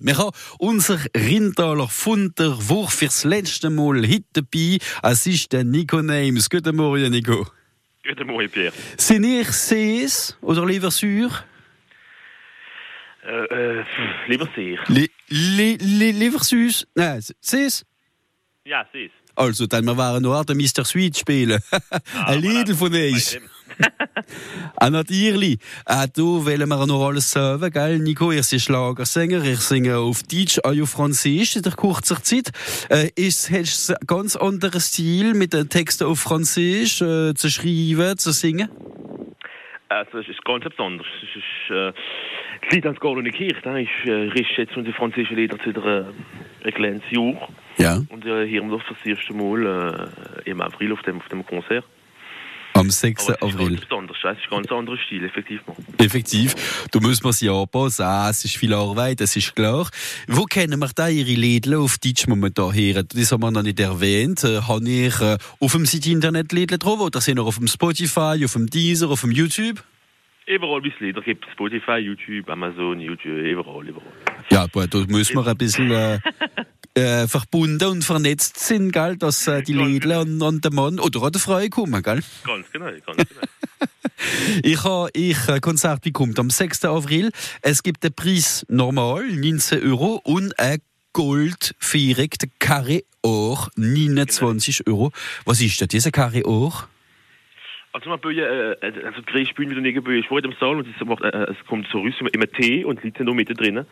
wir haben unser Rintaler Funder Wurf fürs letzte Mal heute dabei. Es ist der Nico Names. Guten Morgen, Nico. Guten Morgen, Pierre. Sind ihr Sees oder lieber Sur? Äh, äh, lieber sehr. Li li li lieber Süß? Nein, Sees? Ja, siehst Also, dann wir waren noch der Mr. Sweet spielen. Ein Lied von euch. Ah, natürlich. Äh, du wollen wir noch alles sagen, gell? Nico, ihr seid Schlagersänger, ihr singt auf Deutsch, auch auf Französisch in der kurzen Zeit. Äh, ist, hast du einen ganz anderen Stil, mit den Texten auf Französisch äh, zu schreiben, zu singen? Also, es ist ganz besonders. Es ist, äh, das Lied ans Golden Kirche, da ist, äh, ist jetzt unsere französische Lieder zu der, äh, ein kleines Jahr. Ja. Und äh, hier haben wir das das erste Mal äh, im April auf dem, auf dem Konzert. Am 6. Aber es ist April. ganz besonders. Es ist ein ganz anderer Stil, effektiv. Effektiv. Du musst man sie anpassen. Ah, es ist viel Arbeit, das ist klar. Wo kennen wir da Ihre Läden auf Deutsch momentan her? Das haben wir noch nicht erwähnt. Äh, Habe ich äh, auf dem Seite Internet Läden drauf oder sind wir auf dem Spotify, auf dem Deezer, auf dem YouTube? Überall, es Lieder gibt. Spotify, YouTube, Amazon, YouTube, überall, überall. Ja, aber da muss man ein bisschen äh, äh, verbunden und vernetzt sind, gell, dass äh, die Ganz Läden an, an den Mann oder an den Frau kommen, gell? Ganz genau, ganz genau. Ich habe ich äh, Konzert bekommen am 6. April. Es gibt den Preis normal, 19 Euro, und ein Goldviereck, der Carré Or, 29 Euro. Was ist das, dieser Carré Or? Also man Bühne, äh, also die Grießbühne wieder nirgendwo ist vor dem Saal und es, macht, äh, es kommt so raus im Tee und die Leute sind noch mit drin.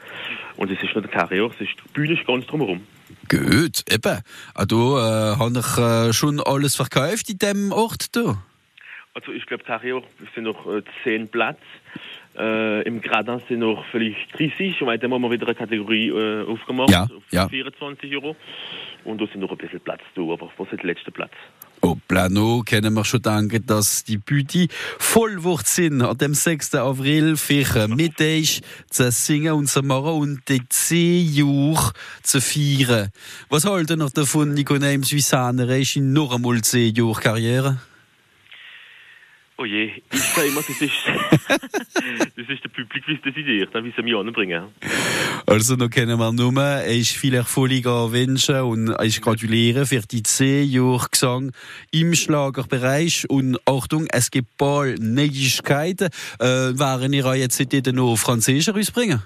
Und es ist nicht der Karriere, es ist, die Bühne ist ganz drumherum. Gut, eben. Ah, du, äh, habe ich äh, schon alles verkauft in dem Ort, du? Also ich glaube, Karriere sind noch äh, 10 Plätze. Äh, Im Gradin sind noch vielleicht 30 und dann haben wir wieder eine Kategorie äh, aufgemacht Ja, auf ja. 24 Euro. Und da sind noch ein bisschen Platz da, aber was ist der letzte Platz? Plano können wir schon danken, dass die Büti voll sind an dem 6. April für mit euch zu singen und zu machen und die 10 Jahre zu feiern. Was halten ihr davon, Nico Neims, wie Sahner ist in noch einmal 10 Jahre Karriere? Oh je, ich sage immer, das ist, das ist der Publikum, wie es decidiert, wie sie mich anbringen. Also, noch können wir nur, ich viel Erfolg wünschen und ich gratuliere für die 10 Jahre Gesang im Schlagerbereich. Und Achtung, es gibt bald Neuigkeiten. Äh, waren ihr jetzt heute noch Französisch rausbringen?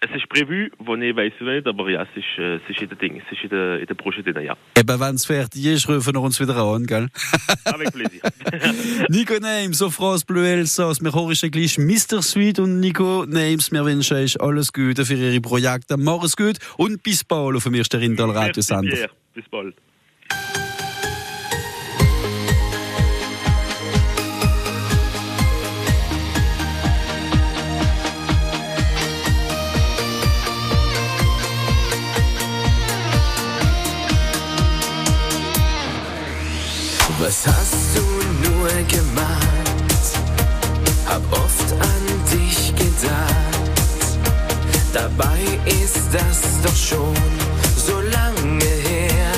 Es ist prävu, wo ich weiß nicht, aber ja, es ist, äh, es ist in der Ding, es ist in der, in der Branche drin, ja. Eben, wenn es fertig ist, rufen wir uns wieder an, gell? Avec plaisir. Nico Names, auf France Bleu Elsass, wir hören gleich Mr. Sweet und Nico Names, wir wünschen euch alles Gute für ihre Projekte. Mach es gut und bis bald auf dem ersten Rindal. Pierre. Bis bald. Was hast du nur gemacht? Hab oft an dich gedacht. Dabei ist das doch schon so lange her.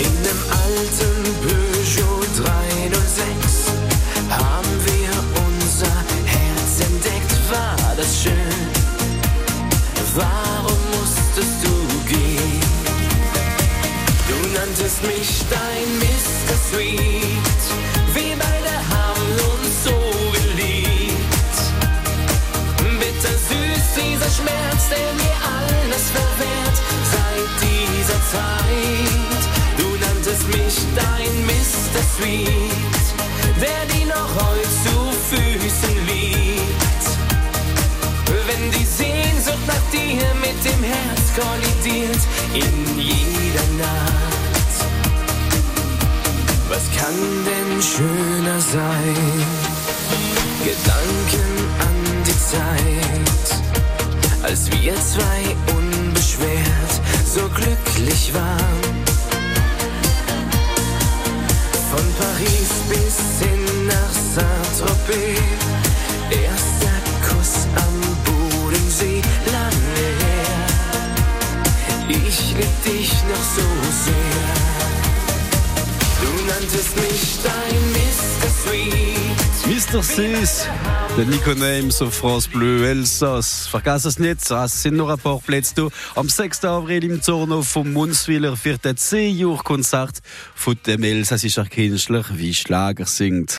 In nem alten Peugeot 306 haben wir unser Herz entdeckt. War das schön? Nanntest mich dein Mr. Sweet. Wir beide haben uns so geliebt. Bitter süß dieser Schmerz, der mir alles verwehrt seit dieser Zeit. Du nanntest mich dein Mr. Sweet, der dir noch heute zu Füßen liegt. Wenn die Sehnsucht nach dir mit dem Herz kollidiert in jeder kann denn schöner sein? Gedanken an die Zeit, als wir zwei unbeschwert so glücklich waren. Von Paris bis hin nach Saint-Tropez, Mr. Sweet. Der Nico Names auf France Bleu Elsass. Vergass es nicht, es sind noch ein paar Plätze da. Am 6. April im Zorno vom Munzwiller wird ein 10 Konzert von dem elsassischen Künstler wie Schlager singt.